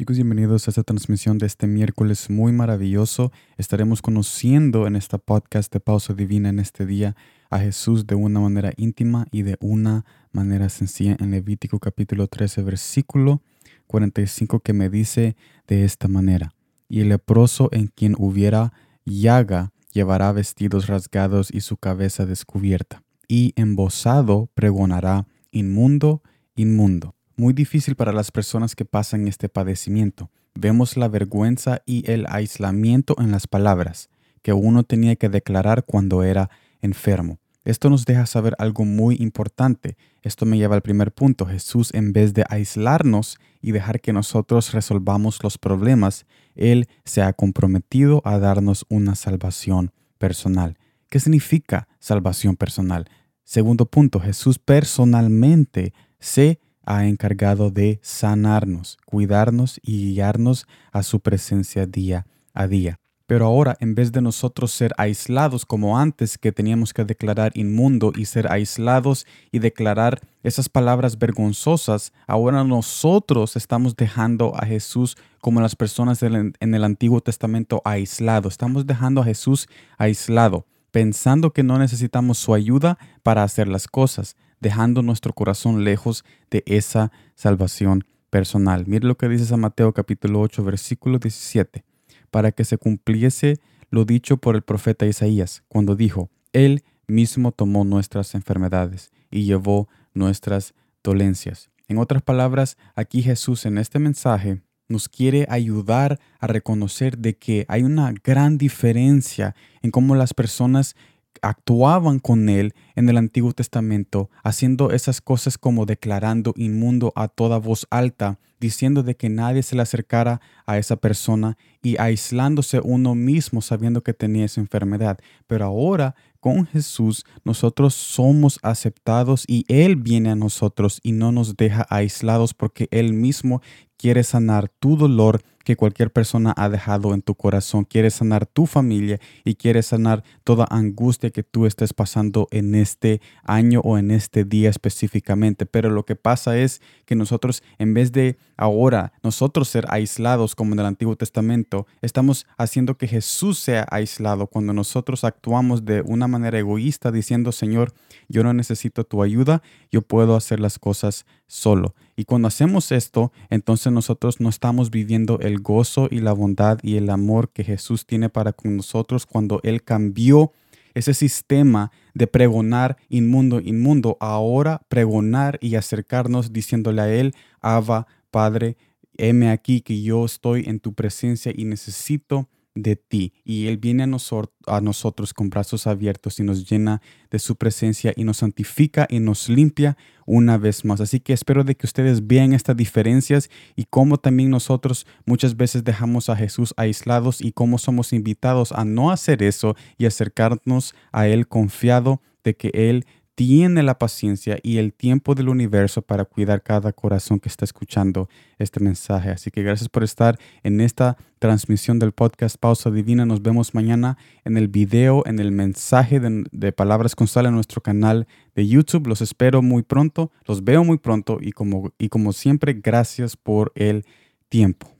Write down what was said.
Chicos, bienvenidos a esta transmisión de este miércoles muy maravilloso. Estaremos conociendo en esta podcast de Pausa Divina en este día a Jesús de una manera íntima y de una manera sencilla en Levítico capítulo 13 versículo 45 que me dice de esta manera. Y el leproso en quien hubiera llaga llevará vestidos rasgados y su cabeza descubierta. Y embosado pregonará, inmundo, inmundo muy difícil para las personas que pasan este padecimiento. Vemos la vergüenza y el aislamiento en las palabras que uno tenía que declarar cuando era enfermo. Esto nos deja saber algo muy importante. Esto me lleva al primer punto. Jesús, en vez de aislarnos y dejar que nosotros resolvamos los problemas, Él se ha comprometido a darnos una salvación personal. ¿Qué significa salvación personal? Segundo punto, Jesús personalmente se ha encargado de sanarnos, cuidarnos y guiarnos a su presencia día a día. Pero ahora, en vez de nosotros ser aislados como antes, que teníamos que declarar inmundo y ser aislados y declarar esas palabras vergonzosas, ahora nosotros estamos dejando a Jesús como las personas en el Antiguo Testamento aislado. Estamos dejando a Jesús aislado, pensando que no necesitamos su ayuda para hacer las cosas dejando nuestro corazón lejos de esa salvación personal. Mire lo que dice San Mateo capítulo 8 versículo 17, para que se cumpliese lo dicho por el profeta Isaías, cuando dijo, Él mismo tomó nuestras enfermedades y llevó nuestras dolencias. En otras palabras, aquí Jesús en este mensaje nos quiere ayudar a reconocer de que hay una gran diferencia en cómo las personas actuaban con él en el Antiguo Testamento, haciendo esas cosas como declarando inmundo a toda voz alta, diciendo de que nadie se le acercara a esa persona y aislándose uno mismo sabiendo que tenía esa enfermedad. Pero ahora con Jesús nosotros somos aceptados y Él viene a nosotros y no nos deja aislados porque Él mismo quiere sanar tu dolor que cualquier persona ha dejado en tu corazón, quiere sanar tu familia y quiere sanar toda angustia que tú estés pasando en este año o en este día específicamente. Pero lo que pasa es que nosotros, en vez de ahora nosotros ser aislados como en el Antiguo Testamento, estamos haciendo que Jesús sea aislado cuando nosotros actuamos de una manera egoísta diciendo, Señor, yo no necesito tu ayuda, yo puedo hacer las cosas solo. Y cuando hacemos esto, entonces nosotros no estamos viviendo el gozo y la bondad y el amor que Jesús tiene para con nosotros cuando Él cambió ese sistema de pregonar inmundo, inmundo, ahora pregonar y acercarnos diciéndole a Él, Abba, Padre, heme aquí que yo estoy en tu presencia y necesito de ti. Y Él viene a, nosotros con brazos abiertos y nos llena de su presencia y nos santifica y nos limpia una vez más. Así que espero de que ustedes vean estas diferencias y cómo también nosotros muchas veces dejamos a Jesús aislados y cómo somos invitados a no hacer eso y acercarnos a Él confiado de que Él tiene la paciencia y el tiempo del universo para cuidar cada corazón que está escuchando este mensaje. Así que gracias por estar en esta transmisión del podcast Pausa Divina. Nos vemos mañana en el video, en el mensaje de, Palabras con Sal en nuestro canal de YouTube. Los espero muy pronto, los veo muy pronto y como, y como siempre, gracias por el tiempo.